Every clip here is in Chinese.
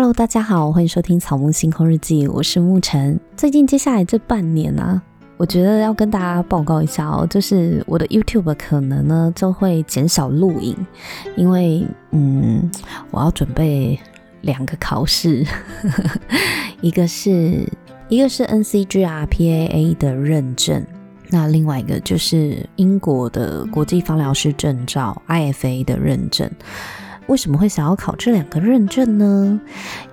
Hello，大家好，欢迎收听《草木星空日记》，我是沐晨。最近接下来这半年啊，我觉得要跟大家报告一下哦，就是我的 YouTube 可能呢就会减少录影，因为嗯，我要准备两个考试，一个是一个是 NCGRPAA 的认证，那另外一个就是英国的国际芳疗师证照 IFA 的认证。为什么会想要考这两个认证呢？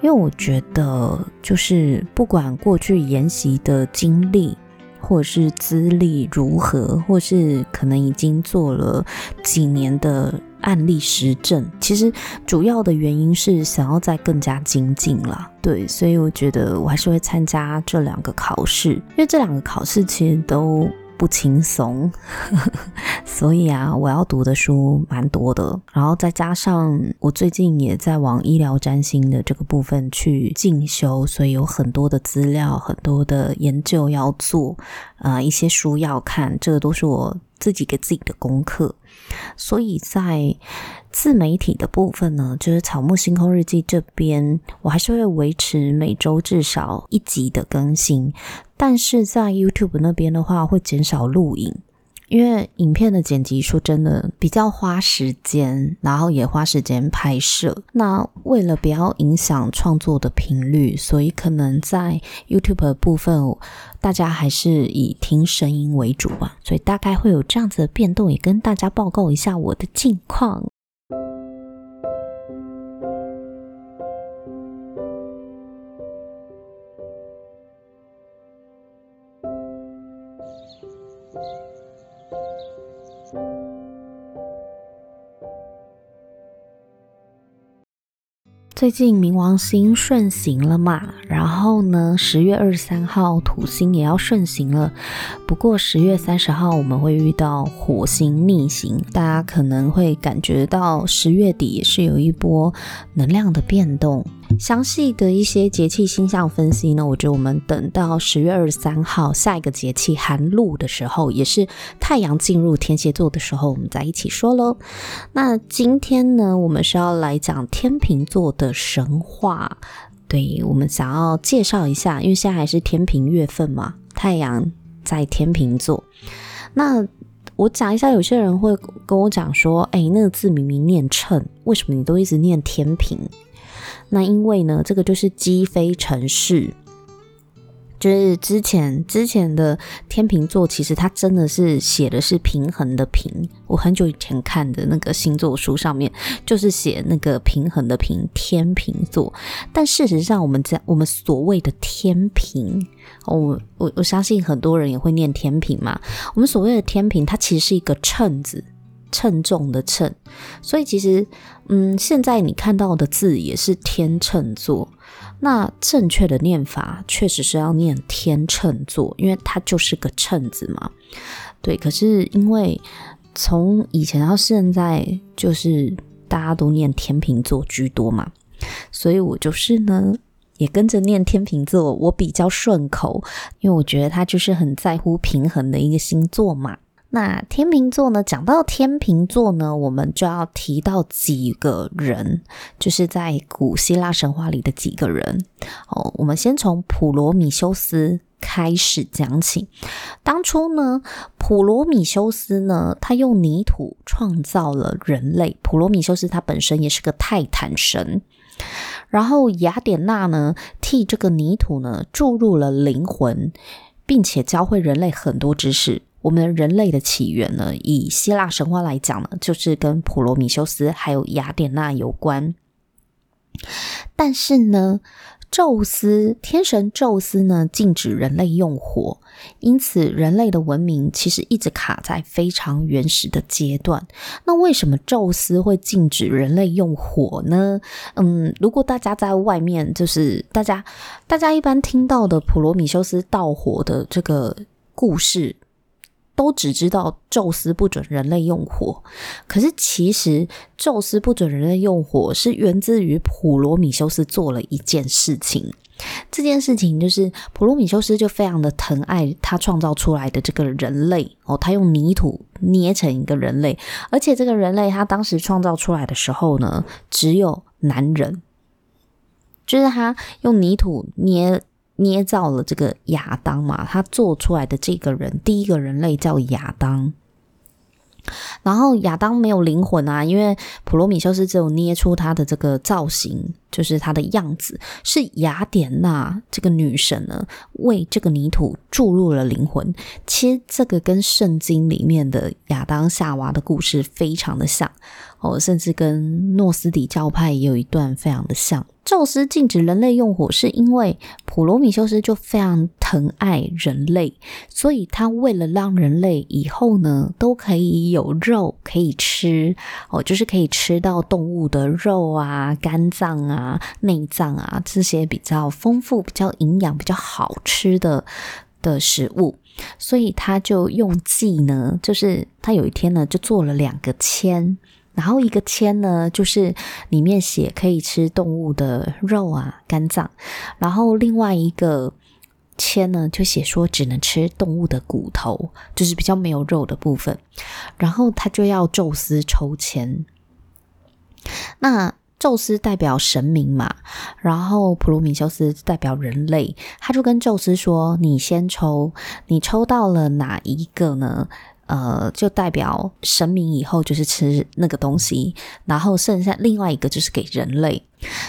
因为我觉得，就是不管过去研习的经历，或者是资历如何，或是可能已经做了几年的案例实证，其实主要的原因是想要再更加精进啦。对，所以我觉得我还是会参加这两个考试，因为这两个考试其实都。不轻松，所以啊，我要读的书蛮多的，然后再加上我最近也在往医疗占星的这个部分去进修，所以有很多的资料、很多的研究要做，呃，一些书要看，这个都是我自己给自己的功课。所以在自媒体的部分呢，就是草木星空日记这边，我还是会维持每周至少一集的更新。但是在 YouTube 那边的话，会减少录影，因为影片的剪辑说真的比较花时间，然后也花时间拍摄。那为了不要影响创作的频率，所以可能在 YouTube 的部分，大家还是以听声音为主吧。所以大概会有这样子的变动，也跟大家报告一下我的近况。最近冥王星顺行了嘛，然后呢，十月二十三号土星也要顺行了。不过十月三十号我们会遇到火星逆行，大家可能会感觉到十月底也是有一波能量的变动。详细的一些节气星象分析呢，我觉得我们等到十月二十三号下一个节气寒露的时候，也是太阳进入天蝎座的时候，我们再一起说喽。那今天呢，我们是要来讲天秤座的神话，对，我们想要介绍一下，因为现在还是天平月份嘛，太阳在天秤座。那我讲一下，有些人会跟我讲说，哎，那个字明明念秤，为什么你都一直念天平？那因为呢，这个就是积非成市，就是之前之前的天秤座，其实它真的是写的是平衡的平。我很久以前看的那个星座书上面，就是写那个平衡的平，天秤座。但事实上，我们在我们所谓的天平，我我我相信很多人也会念天平嘛。我们所谓的天平，它其实是一个秤字。称重的称，所以其实，嗯，现在你看到的字也是天秤座。那正确的念法确实是要念天秤座，因为它就是个秤字嘛。对，可是因为从以前到现在，就是大家都念天秤座居多嘛，所以我就是呢，也跟着念天秤座，我比较顺口，因为我觉得它就是很在乎平衡的一个星座嘛。那天秤座呢？讲到天秤座呢，我们就要提到几个人，就是在古希腊神话里的几个人。哦，我们先从普罗米修斯开始讲起。当初呢，普罗米修斯呢，他用泥土创造了人类。普罗米修斯他本身也是个泰坦神，然后雅典娜呢，替这个泥土呢注入了灵魂，并且教会人类很多知识。我们人类的起源呢，以希腊神话来讲呢，就是跟普罗米修斯还有雅典娜有关。但是呢，宙斯天神宙斯呢，禁止人类用火，因此人类的文明其实一直卡在非常原始的阶段。那为什么宙斯会禁止人类用火呢？嗯，如果大家在外面，就是大家大家一般听到的普罗米修斯盗火的这个故事。都只知道宙斯不准人类用火，可是其实宙斯不准人类用火是源自于普罗米修斯做了一件事情。这件事情就是普罗米修斯就非常的疼爱他创造出来的这个人类哦，他用泥土捏成一个人类，而且这个人类他当时创造出来的时候呢，只有男人。就是他用泥土捏捏造了这个亚当嘛，他做出来的这个人，第一个人类叫亚当。然后亚当没有灵魂啊，因为普罗米修斯只有捏出他的这个造型，就是他的样子，是雅典娜这个女神呢，为这个泥土注入了灵魂。其实这个跟圣经里面的亚当夏娃的故事非常的像哦，甚至跟诺斯底教派也有一段非常的像。宙斯禁止人类用火，是因为普罗米修斯就非常疼爱人类，所以他为了让人类以后呢都可以有肉可以吃哦，就是可以吃到动物的肉啊、肝脏啊、啊内脏啊这些比较丰富、比较营养、比较好吃的的食物，所以他就用计呢，就是他有一天呢就做了两个签。然后一个签呢，就是里面写可以吃动物的肉啊、肝脏，然后另外一个签呢，就写说只能吃动物的骨头，就是比较没有肉的部分。然后他就要宙斯抽签，那宙斯代表神明嘛，然后普罗米修斯代表人类，他就跟宙斯说：“你先抽，你抽到了哪一个呢？”呃，就代表神明以后就是吃那个东西，然后剩下另外一个就是给人类。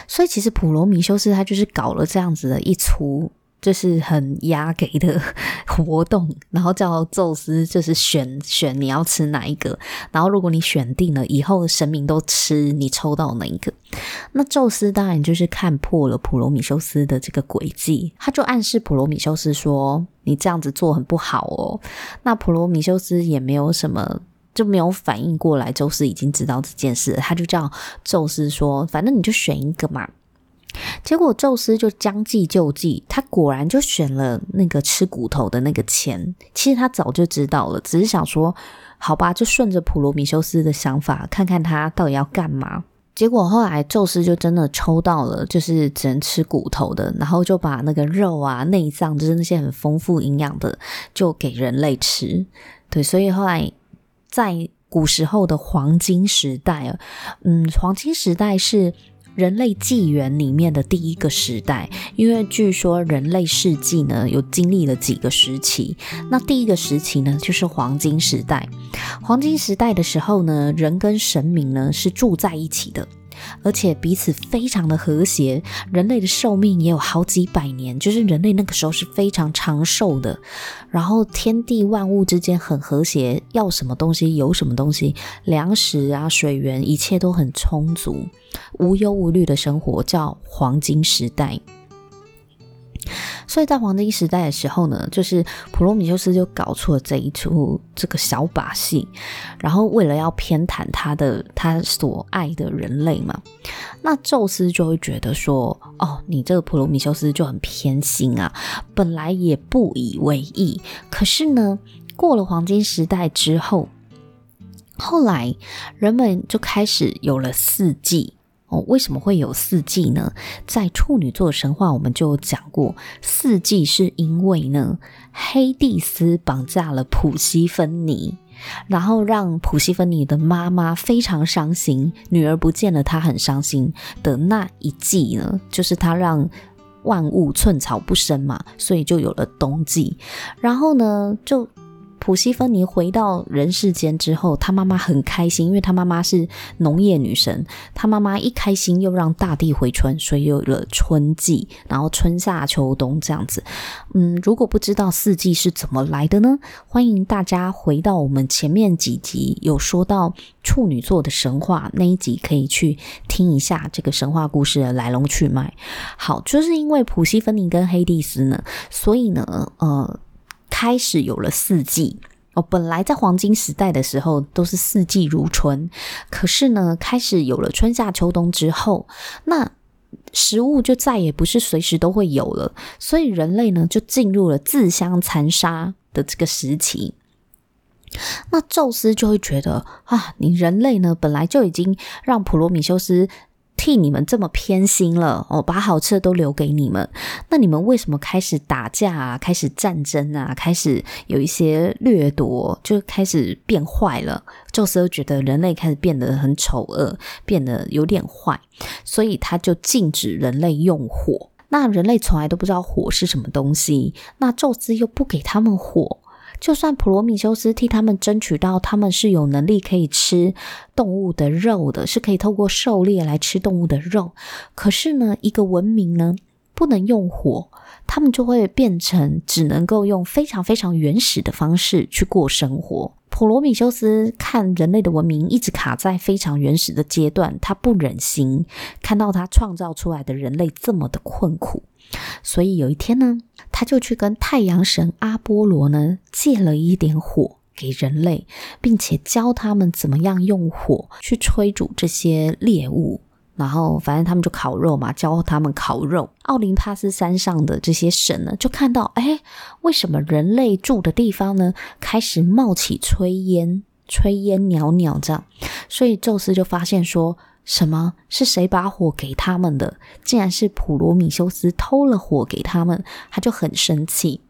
所以其实普罗米修斯他就是搞了这样子的一出。就是很压给的 活动，然后叫宙斯就是选选你要吃哪一个，然后如果你选定了以后神明都吃你抽到哪一个，那宙斯当然就是看破了普罗米修斯的这个诡计，他就暗示普罗米修斯说你这样子做很不好哦。那普罗米修斯也没有什么就没有反应过来，宙斯已经知道这件事，他就叫宙斯说反正你就选一个嘛。结果宙斯就将计就计，他果然就选了那个吃骨头的那个钱。其实他早就知道了，只是想说，好吧，就顺着普罗米修斯的想法，看看他到底要干嘛。结果后来宙斯就真的抽到了，就是只能吃骨头的，然后就把那个肉啊、内脏，就是那些很丰富营养的，就给人类吃。对，所以后来在古时候的黄金时代，嗯，黄金时代是。人类纪元里面的第一个时代，因为据说人类世纪呢有经历了几个时期，那第一个时期呢就是黄金时代。黄金时代的时候呢，人跟神明呢是住在一起的。而且彼此非常的和谐，人类的寿命也有好几百年，就是人类那个时候是非常长寿的。然后天地万物之间很和谐，要什么东西有什么东西，粮食啊、水源，一切都很充足，无忧无虑的生活，叫黄金时代。所以在黄金时代的时候呢，就是普罗米修斯就搞出了这一出这个小把戏，然后为了要偏袒他的他所爱的人类嘛，那宙斯就会觉得说，哦，你这个普罗米修斯就很偏心啊，本来也不以为意，可是呢，过了黄金时代之后，后来人们就开始有了四季。哦，为什么会有四季呢？在处女座神话，我们就讲过，四季是因为呢，黑帝斯绑架了普西芬妮，然后让普西芬妮的妈妈非常伤心，女儿不见了，她很伤心的那一季呢，就是他让万物寸草不生嘛，所以就有了冬季，然后呢，就。普西芬尼回到人世间之后，她妈妈很开心，因为她妈妈是农业女神。她妈妈一开心，又让大地回春，所以有了春季，然后春夏秋冬这样子。嗯，如果不知道四季是怎么来的呢？欢迎大家回到我们前面几集有说到处女座的神话那一集，可以去听一下这个神话故事的来龙去脉。好，就是因为普西芬尼跟黑帝斯呢，所以呢，呃。开始有了四季哦，本来在黄金时代的时候都是四季如春，可是呢，开始有了春夏秋冬之后，那食物就再也不是随时都会有了，所以人类呢就进入了自相残杀的这个时期。那宙斯就会觉得啊，你人类呢本来就已经让普罗米修斯。替你们这么偏心了哦，把好吃的都留给你们，那你们为什么开始打架啊？开始战争啊？开始有一些掠夺，就开始变坏了。宙斯觉得人类开始变得很丑恶，变得有点坏，所以他就禁止人类用火。那人类从来都不知道火是什么东西，那宙斯又不给他们火。就算普罗米修斯替他们争取到他们是有能力可以吃动物的肉的，是可以透过狩猎来吃动物的肉，可是呢，一个文明呢不能用火，他们就会变成只能够用非常非常原始的方式去过生活。普罗米修斯看人类的文明一直卡在非常原始的阶段，他不忍心看到他创造出来的人类这么的困苦。所以有一天呢，他就去跟太阳神阿波罗呢借了一点火给人类，并且教他们怎么样用火去炊煮这些猎物。然后反正他们就烤肉嘛，教他们烤肉。奥林帕斯山上的这些神呢，就看到，哎，为什么人类住的地方呢开始冒起炊烟，炊烟袅袅这样？所以宙斯就发现说。什么？是谁把火给他们的？竟然是普罗米修斯偷了火给他们，他就很生气。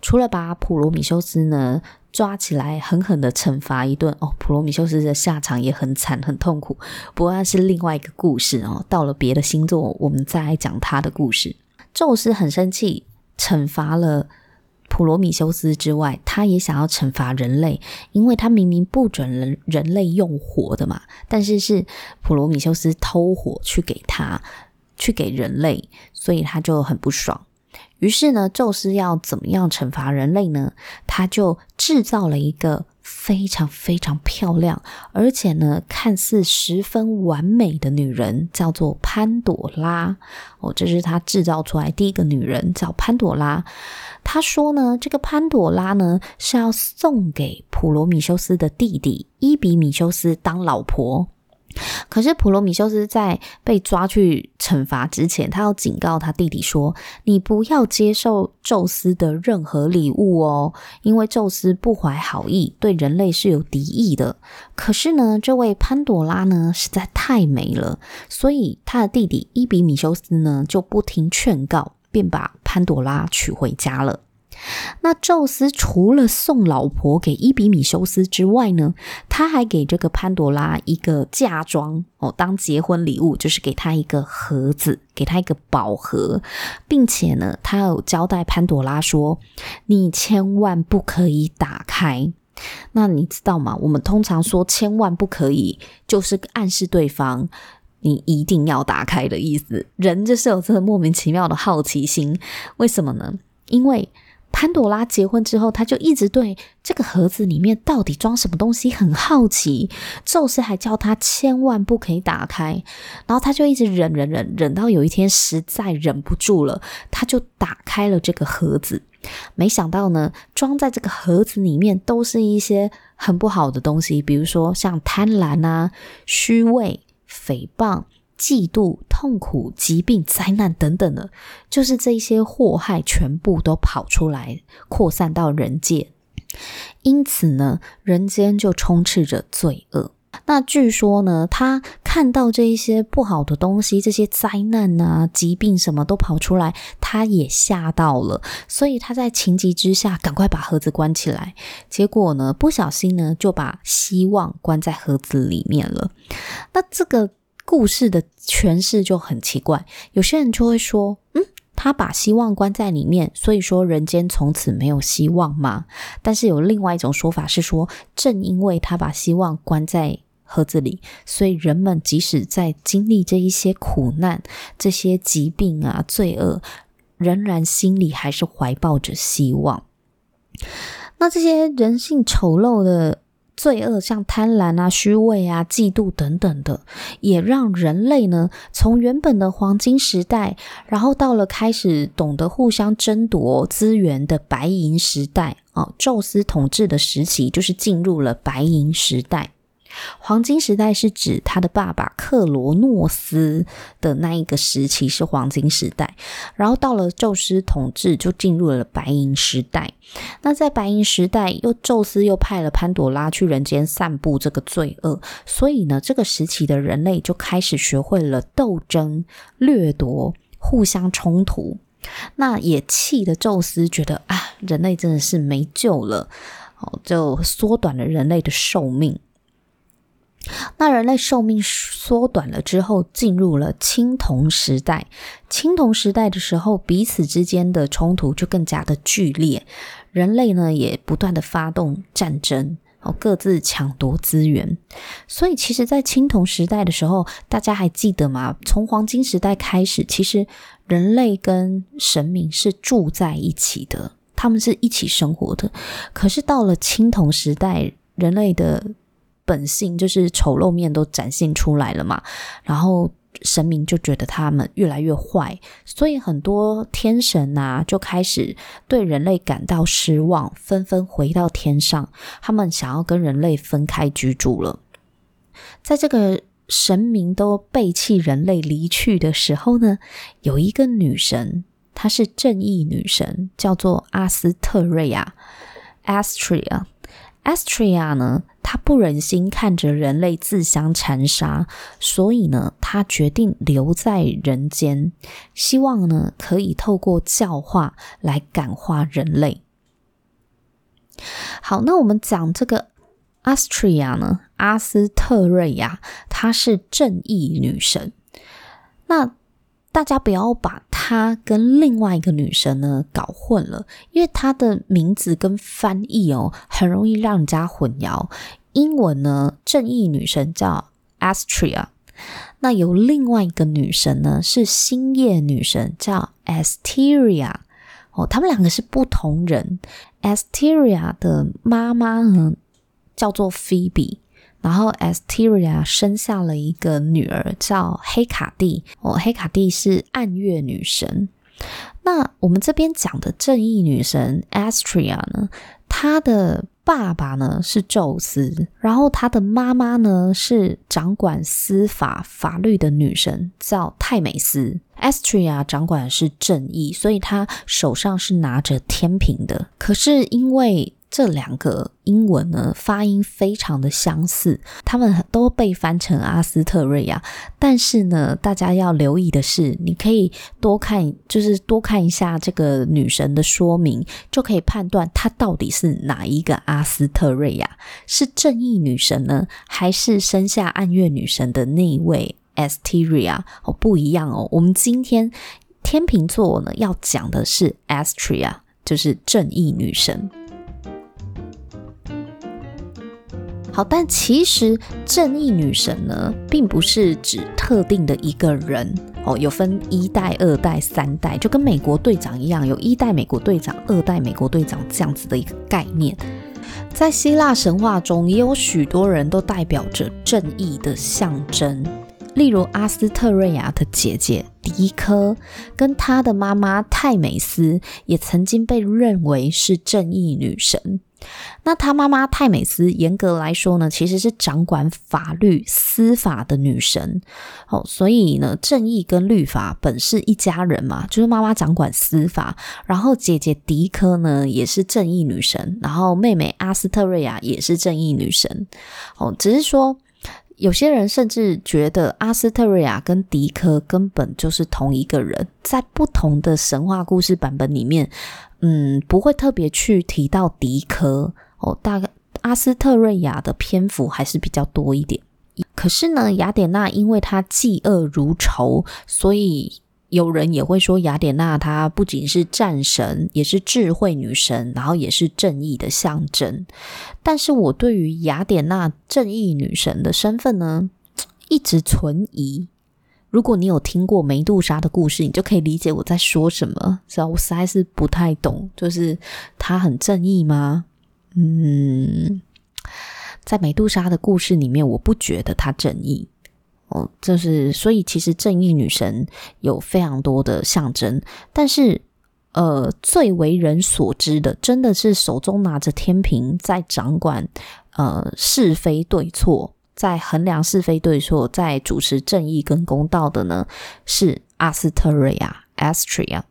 除了把普罗米修斯呢抓起来狠狠的惩罚一顿哦，普罗米修斯的下场也很惨很痛苦。不过那是另外一个故事哦。到了别的星座，我们再来讲他的故事。宙斯很生气，惩罚了。普罗米修斯之外，他也想要惩罚人类，因为他明明不准人人类用火的嘛，但是是普罗米修斯偷火去给他，去给人类，所以他就很不爽。于是呢，宙斯要怎么样惩罚人类呢？他就制造了一个非常非常漂亮，而且呢，看似十分完美的女人，叫做潘朵拉。哦，这是他制造出来第一个女人，叫潘朵拉。他说呢，这个潘朵拉呢是要送给普罗米修斯的弟弟伊比米修斯当老婆。可是普罗米修斯在被抓去惩罚之前，他要警告他弟弟说：“你不要接受宙斯的任何礼物哦，因为宙斯不怀好意，对人类是有敌意的。”可是呢，这位潘朵拉呢实在太美了，所以他的弟弟伊比米修斯呢就不听劝告，便把潘朵拉娶回家了。那宙斯除了送老婆给伊比米修斯之外呢，他还给这个潘朵拉一个嫁妆哦，当结婚礼物，就是给他一个盒子，给他一个宝盒，并且呢，他有交代潘朵拉说：“你千万不可以打开。”那你知道吗？我们通常说千万不可以，就是暗示对方你一定要打开的意思。人就是有这个莫名其妙的好奇心，为什么呢？因为潘朵拉结婚之后，他就一直对这个盒子里面到底装什么东西很好奇。宙斯还叫他千万不可以打开，然后他就一直忍忍忍，忍到有一天实在忍不住了，他就打开了这个盒子。没想到呢，装在这个盒子里面都是一些很不好的东西，比如说像贪婪啊、虚伪、诽谤。嫉妒、痛苦、疾病、灾难等等的，就是这些祸害全部都跑出来，扩散到人界。因此呢，人间就充斥着罪恶。那据说呢，他看到这一些不好的东西，这些灾难啊、疾病什么都跑出来，他也吓到了，所以他在情急之下赶快把盒子关起来。结果呢，不小心呢，就把希望关在盒子里面了。那这个。故事的诠释就很奇怪，有些人就会说：“嗯，他把希望关在里面，所以说人间从此没有希望吗？”但是有另外一种说法是说，正因为他把希望关在盒子里，所以人们即使在经历这一些苦难、这些疾病啊、罪恶，仍然心里还是怀抱着希望。那这些人性丑陋的。罪恶像贪婪啊、虚伪啊、嫉妒等等的，也让人类呢，从原本的黄金时代，然后到了开始懂得互相争夺资源的白银时代啊，宙斯统治的时期就是进入了白银时代。黄金时代是指他的爸爸克罗诺斯的那一个时期是黄金时代，然后到了宙斯统治就进入了白银时代。那在白银时代，又宙斯又派了潘朵拉去人间散布这个罪恶，所以呢，这个时期的人类就开始学会了斗争、掠夺、互相冲突。那也气得宙斯觉得啊，人类真的是没救了，哦，就缩短了人类的寿命。那人类寿命缩短了之后，进入了青铜时代。青铜时代的时候，彼此之间的冲突就更加的剧烈，人类呢也不断的发动战争，哦，各自抢夺资源。所以，其实，在青铜时代的时候，大家还记得吗？从黄金时代开始，其实人类跟神明是住在一起的，他们是一起生活的。可是到了青铜时代，人类的本性就是丑陋面都展现出来了嘛，然后神明就觉得他们越来越坏，所以很多天神啊就开始对人类感到失望，纷纷回到天上，他们想要跟人类分开居住了。在这个神明都背弃人类离去的时候呢，有一个女神，她是正义女神，叫做阿斯特瑞亚 （Astrea）。Astria 呢，他不忍心看着人类自相残杀，所以呢，他决定留在人间，希望呢可以透过教化来感化人类。好，那我们讲这个 Astria 呢，阿斯特瑞亚，她是正义女神。那大家不要把她跟另外一个女神呢搞混了，因为她的名字跟翻译哦，很容易让人家混淆。英文呢，正义女神叫 Astria，那有另外一个女神呢是星夜女神叫 Asteria 哦，他们两个是不同人。Asteria 的妈妈呢叫做 Phoebe。然后，Asteria 生下了一个女儿，叫黑卡蒂。哦，黑卡蒂是暗月女神。那我们这边讲的正义女神 Astrea 呢，她的爸爸呢是宙斯，然后她的妈妈呢是掌管司法法律的女神，叫泰美斯。Astrea 掌管的是正义，所以她手上是拿着天平的。可是因为这两个英文呢，发音非常的相似，他们都被翻成阿斯特瑞亚。但是呢，大家要留意的是，你可以多看，就是多看一下这个女神的说明，就可以判断她到底是哪一个阿斯特瑞亚，是正义女神呢，还是生下暗月女神的那一位 Asteria？哦，不一样哦。我们今天天秤座呢要讲的是 Astria，就是正义女神。好，但其实正义女神呢，并不是指特定的一个人哦，有分一代、二代、三代，就跟美国队长一样，有一代美国队长、二代美国队长这样子的一个概念。在希腊神话中，也有许多人都代表着正义的象征，例如阿斯特瑞亚的姐姐狄科，跟她的妈妈泰美斯，也曾经被认为是正义女神。那她妈妈泰美斯，严格来说呢，其实是掌管法律司法的女神。哦，所以呢，正义跟律法本是一家人嘛，就是妈妈掌管司法，然后姐姐狄科呢也是正义女神，然后妹妹阿斯特瑞亚也是正义女神。哦，只是说有些人甚至觉得阿斯特瑞亚跟迪科根本就是同一个人，在不同的神话故事版本里面。嗯，不会特别去提到迪科哦，大概阿斯特瑞亚的篇幅还是比较多一点。可是呢，雅典娜因为她嫉恶如仇，所以有人也会说雅典娜她不仅是战神，也是智慧女神，然后也是正义的象征。但是我对于雅典娜正义女神的身份呢，一直存疑。如果你有听过梅杜莎的故事，你就可以理解我在说什么。只要我实在是不太懂，就是她很正义吗？嗯，在梅杜莎的故事里面，我不觉得她正义。哦，就是所以其实正义女神有非常多的象征，但是呃，最为人所知的，真的是手中拿着天平在掌管呃是非对错。在衡量是非对错，在主持正义跟公道的呢，是阿斯特瑞亚 （Astria）。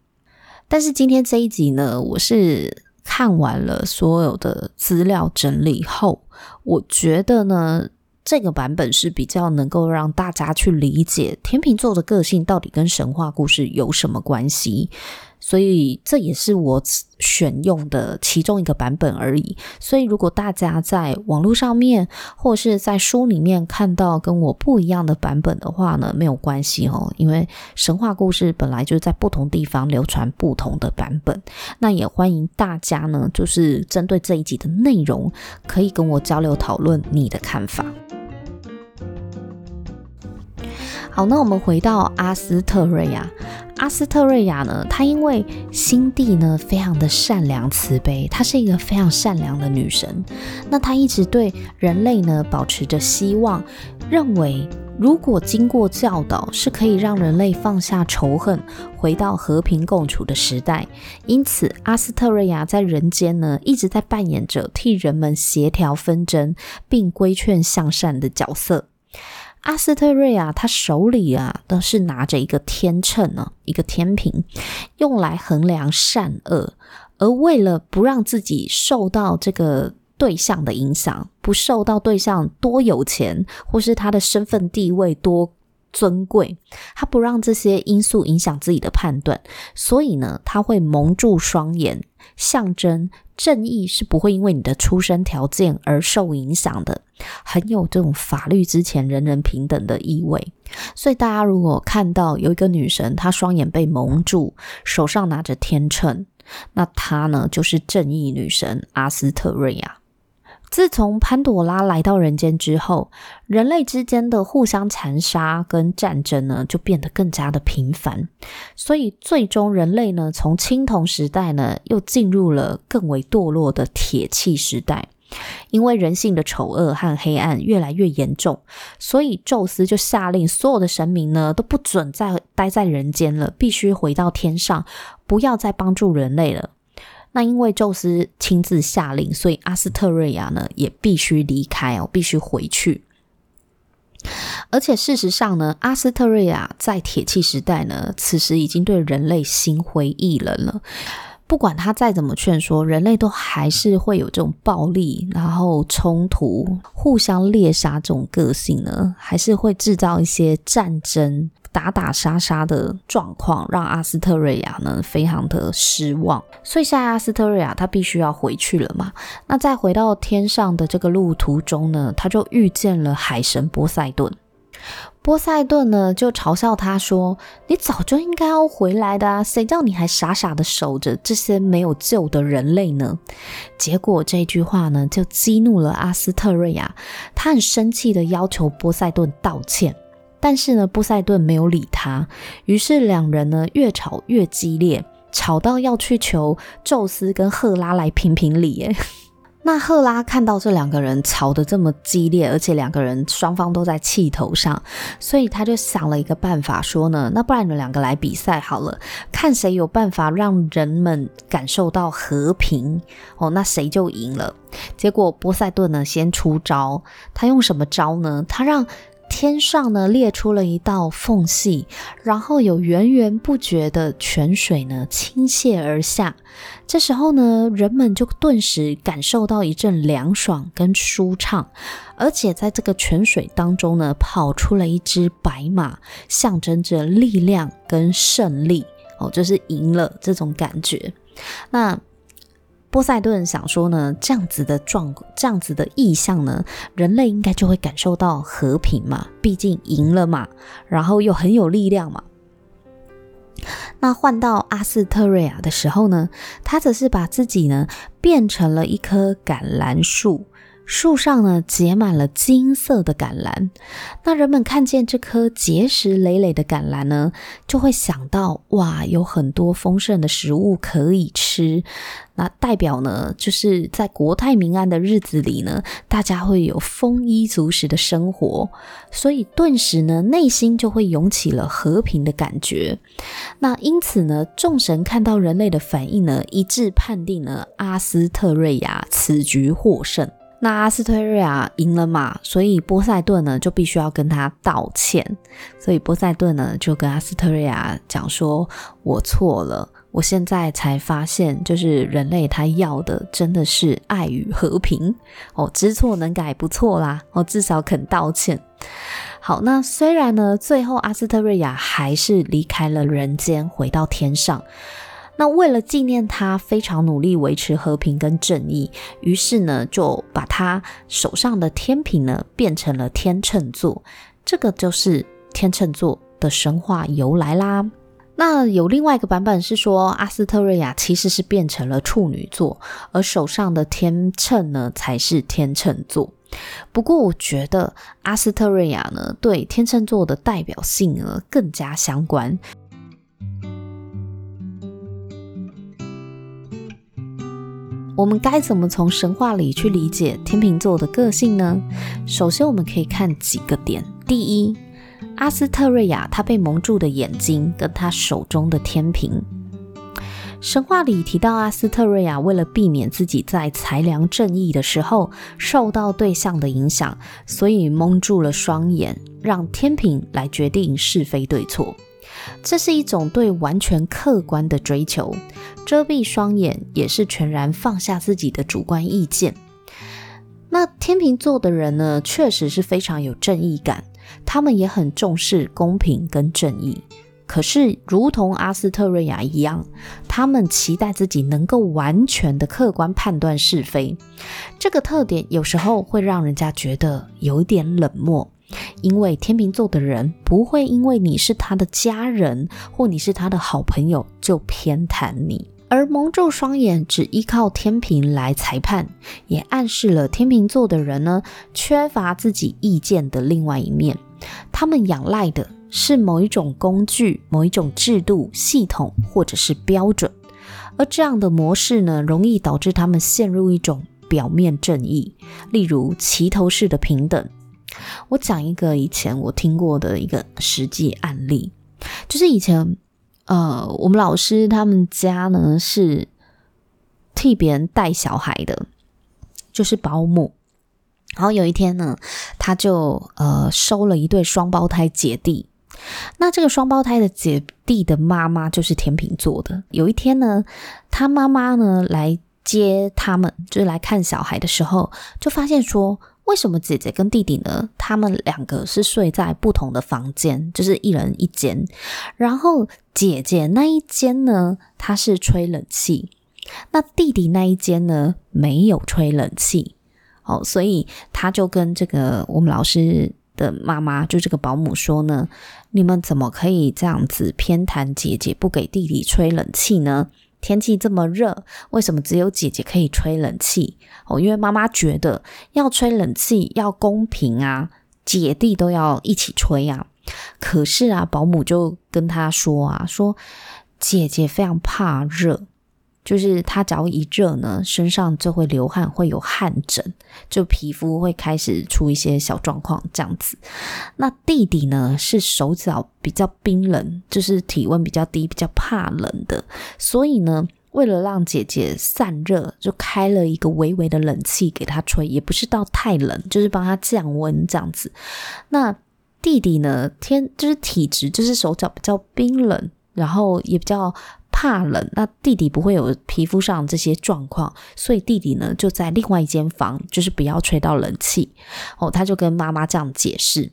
但是今天这一集呢，我是看完了所有的资料整理后，我觉得呢，这个版本是比较能够让大家去理解天秤座的个性到底跟神话故事有什么关系。所以这也是我选用的其中一个版本而已。所以如果大家在网络上面或是在书里面看到跟我不一样的版本的话呢，没有关系哦，因为神话故事本来就是在不同地方流传不同的版本。那也欢迎大家呢，就是针对这一集的内容，可以跟我交流讨论你的看法。好，那我们回到阿斯特瑞亚。阿斯特瑞亚呢，她因为心地呢非常的善良慈悲，她是一个非常善良的女神。那她一直对人类呢保持着希望，认为如果经过教导，是可以让人类放下仇恨，回到和平共处的时代。因此，阿斯特瑞亚在人间呢一直在扮演着替人们协调纷争，并规劝向善的角色。阿斯特瑞啊，他手里啊都是拿着一个天秤呢，一个天平，用来衡量善恶。而为了不让自己受到这个对象的影响，不受到对象多有钱，或是他的身份地位多尊贵，他不让这些因素影响自己的判断，所以呢，他会蒙住双眼，象征。正义是不会因为你的出生条件而受影响的，很有这种法律之前人人平等的意味。所以大家如果看到有一个女神，她双眼被蒙住，手上拿着天秤，那她呢就是正义女神阿斯特瑞亚。自从潘朵拉来到人间之后，人类之间的互相残杀跟战争呢，就变得更加的频繁。所以最终人类呢，从青铜时代呢，又进入了更为堕落的铁器时代。因为人性的丑恶和黑暗越来越严重，所以宙斯就下令所有的神明呢，都不准再待在人间了，必须回到天上，不要再帮助人类了。那因为宙斯亲自下令，所以阿斯特瑞亚呢也必须离开哦，必须回去。而且事实上呢，阿斯特瑞亚在铁器时代呢，此时已经对人类心灰意冷了。不管他再怎么劝说，人类都还是会有这种暴力，然后冲突、互相猎杀这种个性呢，还是会制造一些战争。打打杀杀的状况让阿斯特瑞亚呢非常的失望，所以现在阿斯特瑞亚他必须要回去了嘛。那在回到天上的这个路途中呢，他就遇见了海神波塞顿。波塞顿呢就嘲笑他说：“你早就应该要回来的啊，谁叫你还傻傻的守着这些没有救的人类呢？”结果这句话呢就激怒了阿斯特瑞亚，他很生气的要求波塞顿道歉。但是呢，波塞顿没有理他，于是两人呢越吵越激烈，吵到要去求宙斯跟赫拉来评评理。诶，那赫拉看到这两个人吵得这么激烈，而且两个人双方都在气头上，所以他就想了一个办法，说呢，那不然你们两个来比赛好了，看谁有办法让人们感受到和平哦，那谁就赢了。结果波塞顿呢先出招，他用什么招呢？他让天上呢裂出了一道缝隙，然后有源源不绝的泉水呢倾泻而下。这时候呢，人们就顿时感受到一阵凉爽跟舒畅，而且在这个泉水当中呢，跑出了一只白马，象征着力量跟胜利哦，就是赢了这种感觉。那。波塞顿想说呢，这样子的状，这样子的意象呢，人类应该就会感受到和平嘛，毕竟赢了嘛，然后又很有力量嘛。那换到阿斯特瑞亚的时候呢，他则是把自己呢变成了一棵橄榄树。树上呢结满了金色的橄榄，那人们看见这颗结实累累的橄榄呢，就会想到哇，有很多丰盛的食物可以吃。那代表呢，就是在国泰民安的日子里呢，大家会有丰衣足食的生活，所以顿时呢，内心就会涌起了和平的感觉。那因此呢，众神看到人类的反应呢，一致判定了阿斯特瑞亚此局获胜。那阿斯特瑞亚赢了嘛，所以波塞顿呢就必须要跟他道歉。所以波塞顿呢就跟阿斯特瑞亚讲说：“我错了，我现在才发现，就是人类他要的真的是爱与和平。哦，知错能改不错啦，哦，至少肯道歉。好，那虽然呢，最后阿斯特瑞亚还是离开了人间，回到天上。”那为了纪念他非常努力维持和平跟正义，于是呢就把他手上的天平呢变成了天秤座，这个就是天秤座的神话由来啦。那有另外一个版本是说，阿斯特瑞亚其实是变成了处女座，而手上的天秤呢才是天秤座。不过我觉得阿斯特瑞亚呢对天秤座的代表性呢更加相关。我们该怎么从神话里去理解天秤座的个性呢？首先，我们可以看几个点。第一，阿斯特瑞亚她被蒙住的眼睛跟她手中的天平。神话里提到，阿斯特瑞亚为了避免自己在裁量正义的时候受到对象的影响，所以蒙住了双眼，让天平来决定是非对错。这是一种对完全客观的追求，遮蔽双眼也是全然放下自己的主观意见。那天秤座的人呢，确实是非常有正义感，他们也很重视公平跟正义。可是，如同阿斯特瑞亚一样，他们期待自己能够完全的客观判断是非。这个特点有时候会让人家觉得有点冷漠。因为天秤座的人不会因为你是他的家人或你是他的好朋友就偏袒你，而蒙住双眼只依靠天平来裁判，也暗示了天秤座的人呢，缺乏自己意见的另外一面。他们仰赖的是某一种工具、某一种制度、系统或者是标准，而这样的模式呢，容易导致他们陷入一种表面正义，例如齐头式的平等。我讲一个以前我听过的一个实际案例，就是以前，呃，我们老师他们家呢是替别人带小孩的，就是保姆。然后有一天呢，他就呃收了一对双胞胎姐弟。那这个双胞胎的姐弟的妈妈就是天秤座的。有一天呢，他妈妈呢来接他们，就是来看小孩的时候，就发现说。为什么姐姐跟弟弟呢？他们两个是睡在不同的房间，就是一人一间。然后姐姐那一间呢，她是吹冷气；那弟弟那一间呢，没有吹冷气。哦，所以他就跟这个我们老师的妈妈，就这个保姆说呢：“你们怎么可以这样子偏袒姐姐，不给弟弟吹冷气呢？”天气这么热，为什么只有姐姐可以吹冷气？哦，因为妈妈觉得要吹冷气要公平啊，姐弟都要一起吹啊。可是啊，保姆就跟她说啊，说姐姐非常怕热。就是他只要一热呢，身上就会流汗，会有汗疹，就皮肤会开始出一些小状况这样子。那弟弟呢，是手脚比较冰冷，就是体温比较低，比较怕冷的。所以呢，为了让姐姐散热，就开了一个微微的冷气给她吹，也不是到太冷，就是帮她降温这样子。那弟弟呢，天就是体质，就是手脚比较冰冷，然后也比较。怕冷，那弟弟不会有皮肤上这些状况，所以弟弟呢就在另外一间房，就是不要吹到冷气。哦，他就跟妈妈这样解释。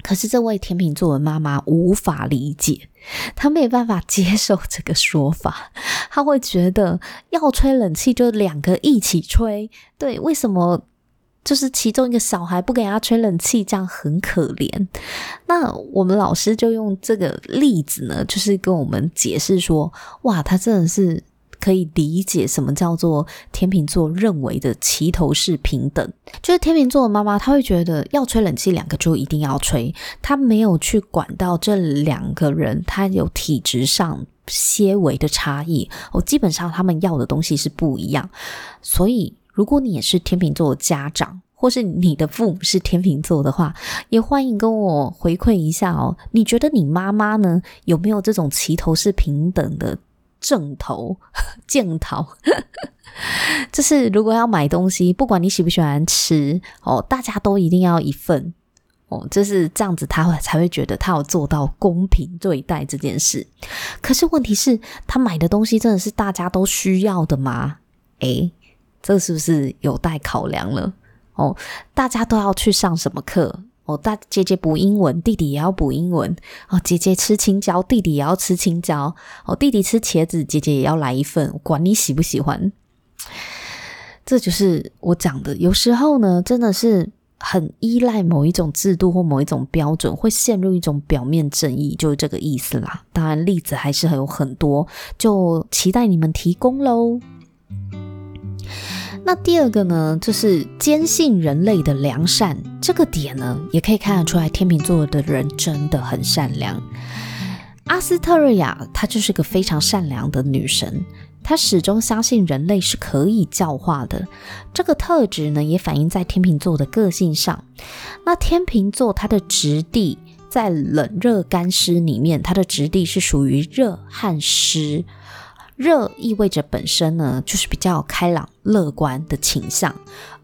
可是这位天秤座的妈妈无法理解，她没有办法接受这个说法，她会觉得要吹冷气就两个一起吹，对，为什么？就是其中一个小孩不给他吹冷气，这样很可怜。那我们老师就用这个例子呢，就是跟我们解释说，哇，他真的是可以理解什么叫做天秤座认为的齐头式平等。就是天秤座的妈妈，她会觉得要吹冷气，两个就一定要吹，她没有去管到这两个人，他有体质上些微的差异。哦，基本上他们要的东西是不一样，所以。如果你也是天秤座的家长，或是你的父母是天秤座的话，也欢迎跟我回馈一下哦。你觉得你妈妈呢，有没有这种齐头是平等的正头 镜头，就是如果要买东西，不管你喜不喜欢吃哦，大家都一定要一份哦，就是这样子，他会才会觉得他有做到公平对待这件事。可是问题是，他买的东西真的是大家都需要的吗？诶，这是不是有待考量了？哦，大家都要去上什么课？哦，大姐姐补英文，弟弟也要补英文。哦，姐姐吃青椒，弟弟也要吃青椒。哦，弟弟吃茄子，姐姐也要来一份，管你喜不喜欢。这就是我讲的，有时候呢，真的是很依赖某一种制度或某一种标准，会陷入一种表面正义，就是这个意思啦。当然，例子还是还有很多，就期待你们提供喽。那第二个呢，就是坚信人类的良善，这个点呢，也可以看得出来，天秤座的人真的很善良。阿斯特瑞亚她就是个非常善良的女神，她始终相信人类是可以教化的。这个特质呢，也反映在天秤座的个性上。那天秤座它的质地在冷热干湿里面，它的质地是属于热和湿。热意味着本身呢，就是比较开朗、乐观的倾向，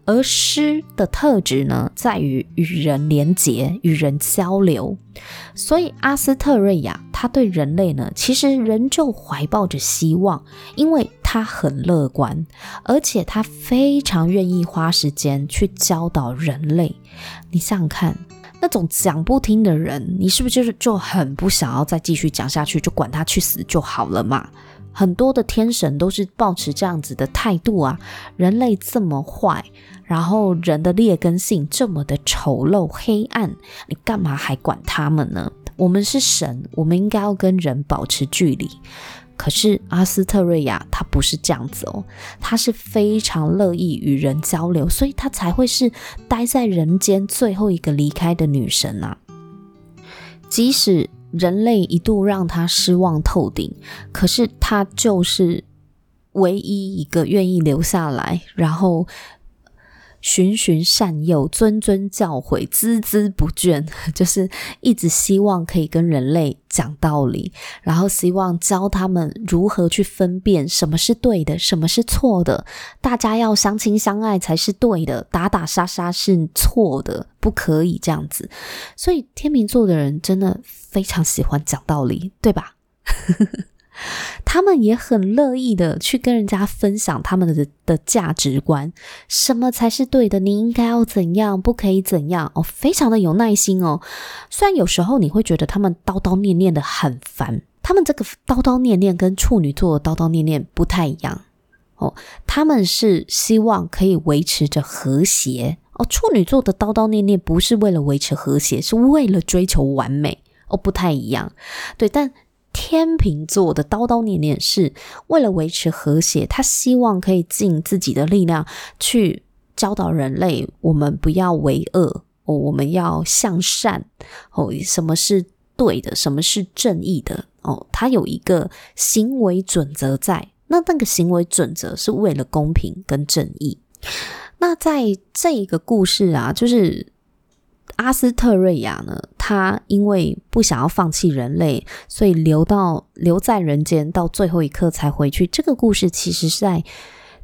而湿的特质呢，在于与人连结、与人交流。所以阿斯特瑞亚，他对人类呢，其实仍旧怀抱着希望，因为他很乐观，而且他非常愿意花时间去教导人类。你想想看，那种讲不听的人，你是不是就是就很不想要再继续讲下去，就管他去死就好了嘛？很多的天神都是抱持这样子的态度啊，人类这么坏，然后人的劣根性这么的丑陋黑暗，你干嘛还管他们呢？我们是神，我们应该要跟人保持距离。可是阿斯特瑞亚她不是这样子哦，她是非常乐意与人交流，所以她才会是待在人间最后一个离开的女神啊。即使人类一度让他失望透顶，可是他就是唯一一个愿意留下来，然后循循善诱、谆谆教诲、孜孜不倦，就是一直希望可以跟人类讲道理，然后希望教他们如何去分辨什么是对的，什么是错的。大家要相亲相爱才是对的，打打杀杀是错的，不可以这样子。所以天秤座的人真的非常喜欢讲道理，对吧？他们也很乐意的去跟人家分享他们的的价值观，什么才是对的？你应该要怎样，不可以怎样？哦，非常的有耐心哦。虽然有时候你会觉得他们叨叨念念的很烦，他们这个叨叨念念跟处女座的叨叨念念不太一样哦。他们是希望可以维持着和谐哦。处女座的叨叨念念不是为了维持和谐，是为了追求完美哦，不太一样。对，但。天秤座的叨叨念念是为了维持和谐，他希望可以尽自己的力量去教导人类，我们不要为恶哦，我们要向善哦，什么是对的，什么是正义的哦，他有一个行为准则在，那那个行为准则是为了公平跟正义。那在这一个故事啊，就是。阿斯特瑞亚呢，他因为不想要放弃人类，所以留到留在人间，到最后一刻才回去。这个故事其实是在，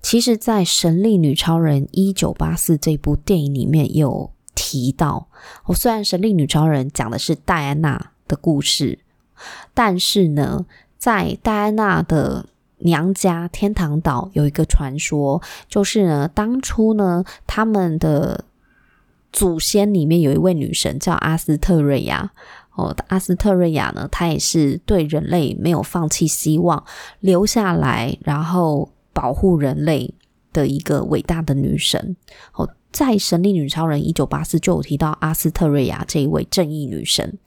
其实，在《神力女超人一九八四》这部电影里面有提到。哦，虽然《神力女超人》讲的是戴安娜的故事，但是呢，在戴安娜的娘家天堂岛有一个传说，就是呢，当初呢，他们的。祖先里面有一位女神叫阿斯特瑞亚哦，阿斯特瑞亚呢，她也是对人类没有放弃希望，留下来然后保护人类的一个伟大的女神哦。在《神力女超人》一九八四就有提到阿斯特瑞亚这一位正义女神。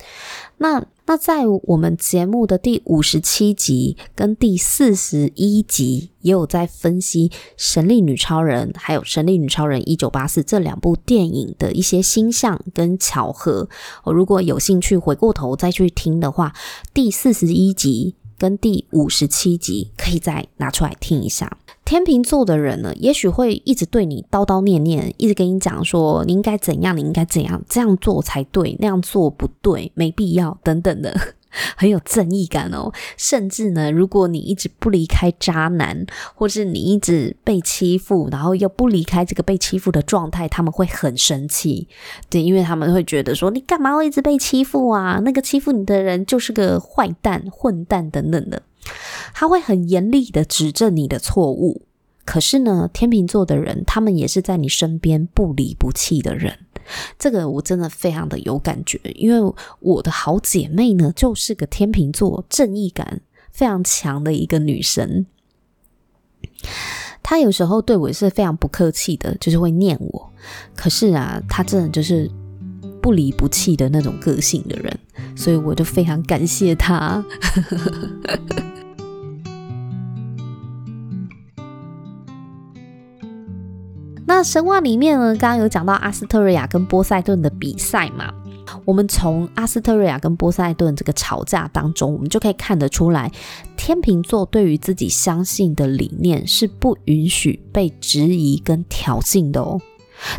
那那在我们节目的第五十七集跟第四十一集也有在分析《神力女超人》还有《神力女超人一九八四》这两部电影的一些星象跟巧合。我如果有兴趣回过头再去听的话，第四十一集跟第五十七集可以再拿出来听一下。天秤座的人呢，也许会一直对你叨叨念念，一直跟你讲说你应该怎样，你应该怎样，这样做才对，那样做不对，没必要等等的。很有正义感哦。甚至呢，如果你一直不离开渣男，或是你一直被欺负，然后又不离开这个被欺负的状态，他们会很生气。对，因为他们会觉得说，你干嘛要一直被欺负啊？那个欺负你的人就是个坏蛋、混蛋等等的，他会很严厉的指正你的错误。可是呢，天秤座的人，他们也是在你身边不离不弃的人。这个我真的非常的有感觉，因为我的好姐妹呢，就是个天秤座，正义感非常强的一个女生。她有时候对我是非常不客气的，就是会念我。可是啊，她真的就是不离不弃的那种个性的人，所以我就非常感谢她。那神话里面呢，刚刚有讲到阿斯特瑞亚跟波塞顿的比赛嘛。我们从阿斯特瑞亚跟波塞顿这个吵架当中，我们就可以看得出来，天秤座对于自己相信的理念是不允许被质疑跟挑衅的哦。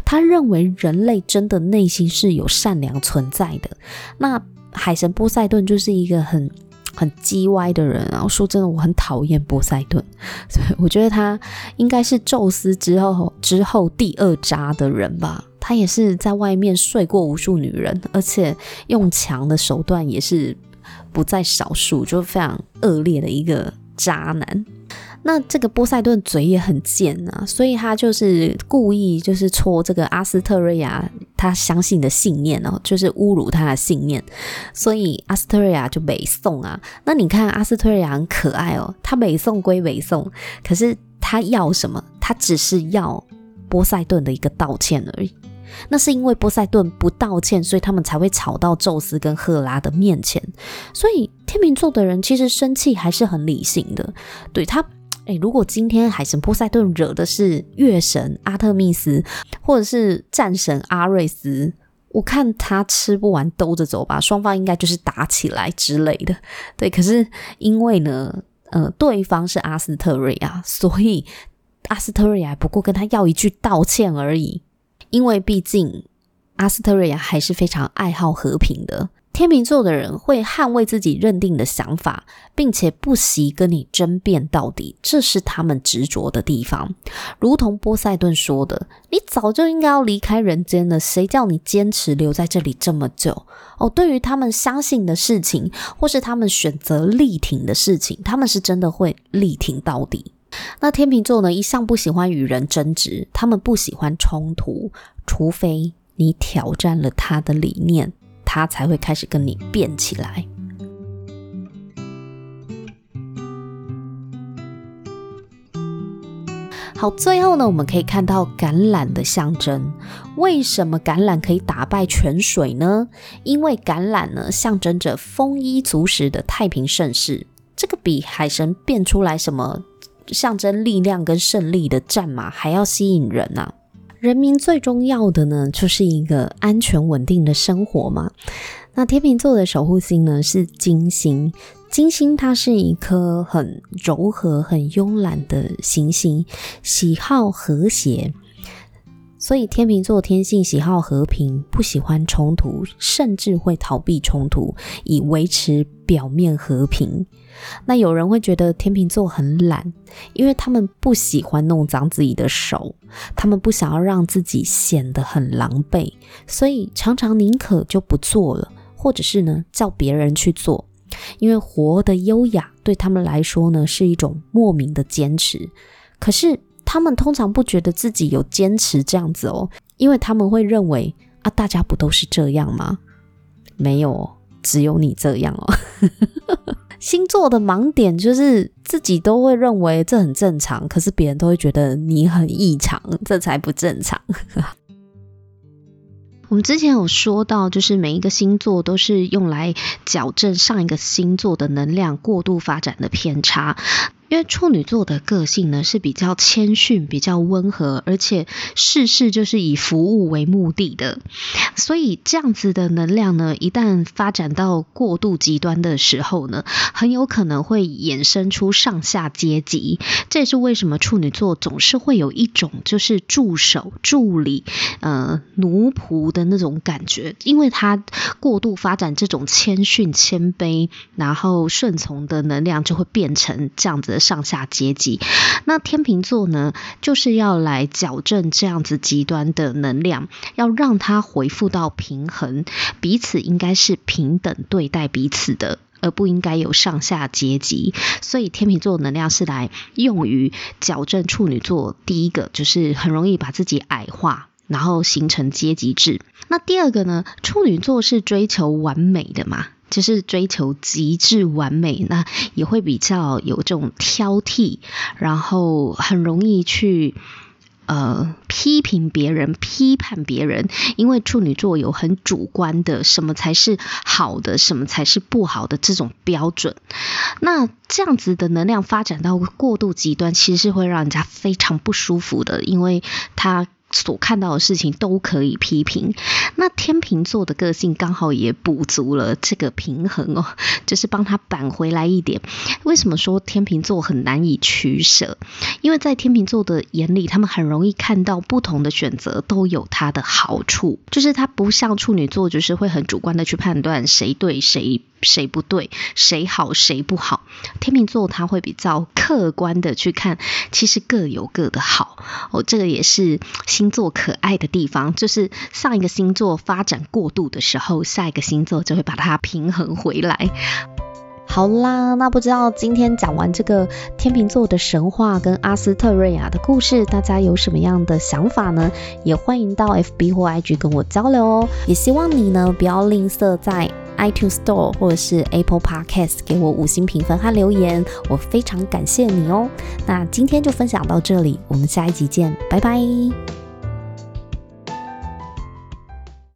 他认为人类真的内心是有善良存在的。那海神波塞顿就是一个很。很叽歪的人然后！说真的，我很讨厌波塞顿，所以我觉得他应该是宙斯之后之后第二渣的人吧。他也是在外面睡过无数女人，而且用强的手段也是不在少数，就非常恶劣的一个渣男。那这个波塞顿嘴也很贱啊，所以他就是故意就是戳这个阿斯特瑞亚他相信的信念哦，就是侮辱他的信念，所以阿斯特瑞亚就北宋啊。那你看阿斯特瑞亚很可爱哦，他北宋归北宋，可是他要什么？他只是要波塞顿的一个道歉而已。那是因为波塞顿不道歉，所以他们才会吵到宙斯跟赫拉的面前。所以天秤座的人其实生气还是很理性的，对他。诶，如果今天海神波塞顿惹的是月神阿特密斯，或者是战神阿瑞斯，我看他吃不完兜着走吧，双方应该就是打起来之类的。对，可是因为呢，呃，对方是阿斯特瑞亚，所以阿斯特瑞亚不过跟他要一句道歉而已。因为毕竟阿斯特瑞亚还是非常爱好和平的。天秤座的人会捍卫自己认定的想法，并且不惜跟你争辩到底，这是他们执着的地方。如同波塞顿说的：“你早就应该要离开人间了，谁叫你坚持留在这里这么久？”哦，对于他们相信的事情，或是他们选择力挺的事情，他们是真的会力挺到底。那天秤座呢，一向不喜欢与人争执，他们不喜欢冲突，除非你挑战了他的理念。他才会开始跟你变起来。好，最后呢，我们可以看到橄榄的象征。为什么橄榄可以打败泉水呢？因为橄榄呢，象征着丰衣足食的太平盛世。这个比海神变出来什么象征力量跟胜利的战马还要吸引人呐、人民最重要的呢，就是一个安全稳定的生活嘛。那天秤座的守护星呢，是金星，金星它是一颗很柔和、很慵懒的行星，喜好和谐。所以天秤座天性喜好和平，不喜欢冲突，甚至会逃避冲突，以维持表面和平。那有人会觉得天秤座很懒，因为他们不喜欢弄脏自己的手，他们不想要让自己显得很狼狈，所以常常宁可就不做了，或者是呢叫别人去做，因为活得优雅对他们来说呢是一种莫名的坚持。可是。他们通常不觉得自己有坚持这样子哦，因为他们会认为啊，大家不都是这样吗？没有，只有你这样哦。星座的盲点就是自己都会认为这很正常，可是别人都会觉得你很异常，这才不正常。我们之前有说到，就是每一个星座都是用来矫正上一个星座的能量过度发展的偏差。因为处女座的个性呢是比较谦逊、比较温和，而且事事就是以服务为目的的，所以这样子的能量呢，一旦发展到过度极端的时候呢，很有可能会衍生出上下阶级。这也是为什么处女座总是会有一种就是助手、助理、呃奴仆的那种感觉，因为他过度发展这种谦逊、谦卑，然后顺从的能量就会变成这样子上下阶级。那天秤座呢，就是要来矫正这样子极端的能量，要让它回复到平衡，彼此应该是平等对待彼此的，而不应该有上下阶级。所以天秤座能量是来用于矫正处女座，第一个就是很容易把自己矮化，然后形成阶级制。那第二个呢，处女座是追求完美的嘛。就是追求极致完美，那也会比较有这种挑剔，然后很容易去呃批评别人、批判别人，因为处女座有很主观的什么才是好的，什么才是不好的这种标准。那这样子的能量发展到过度极端，其实是会让人家非常不舒服的，因为他。所看到的事情都可以批评，那天秤座的个性刚好也补足了这个平衡哦，就是帮他扳回来一点。为什么说天秤座很难以取舍？因为在天秤座的眼里，他们很容易看到不同的选择都有它的好处，就是他不像处女座，就是会很主观的去判断谁对谁。谁不对，谁好，谁不好？天秤座他会比较客观的去看，其实各有各的好哦。这个也是星座可爱的地方，就是上一个星座发展过度的时候，下一个星座就会把它平衡回来。好啦，那不知道今天讲完这个天秤座的神话跟阿斯特瑞亚的故事，大家有什么样的想法呢？也欢迎到 FB 或 IG 跟我交流哦。也希望你呢不要吝啬在 iTunes Store 或者是 Apple Podcast 给我五星评分和留言，我非常感谢你哦。那今天就分享到这里，我们下一集见，拜拜。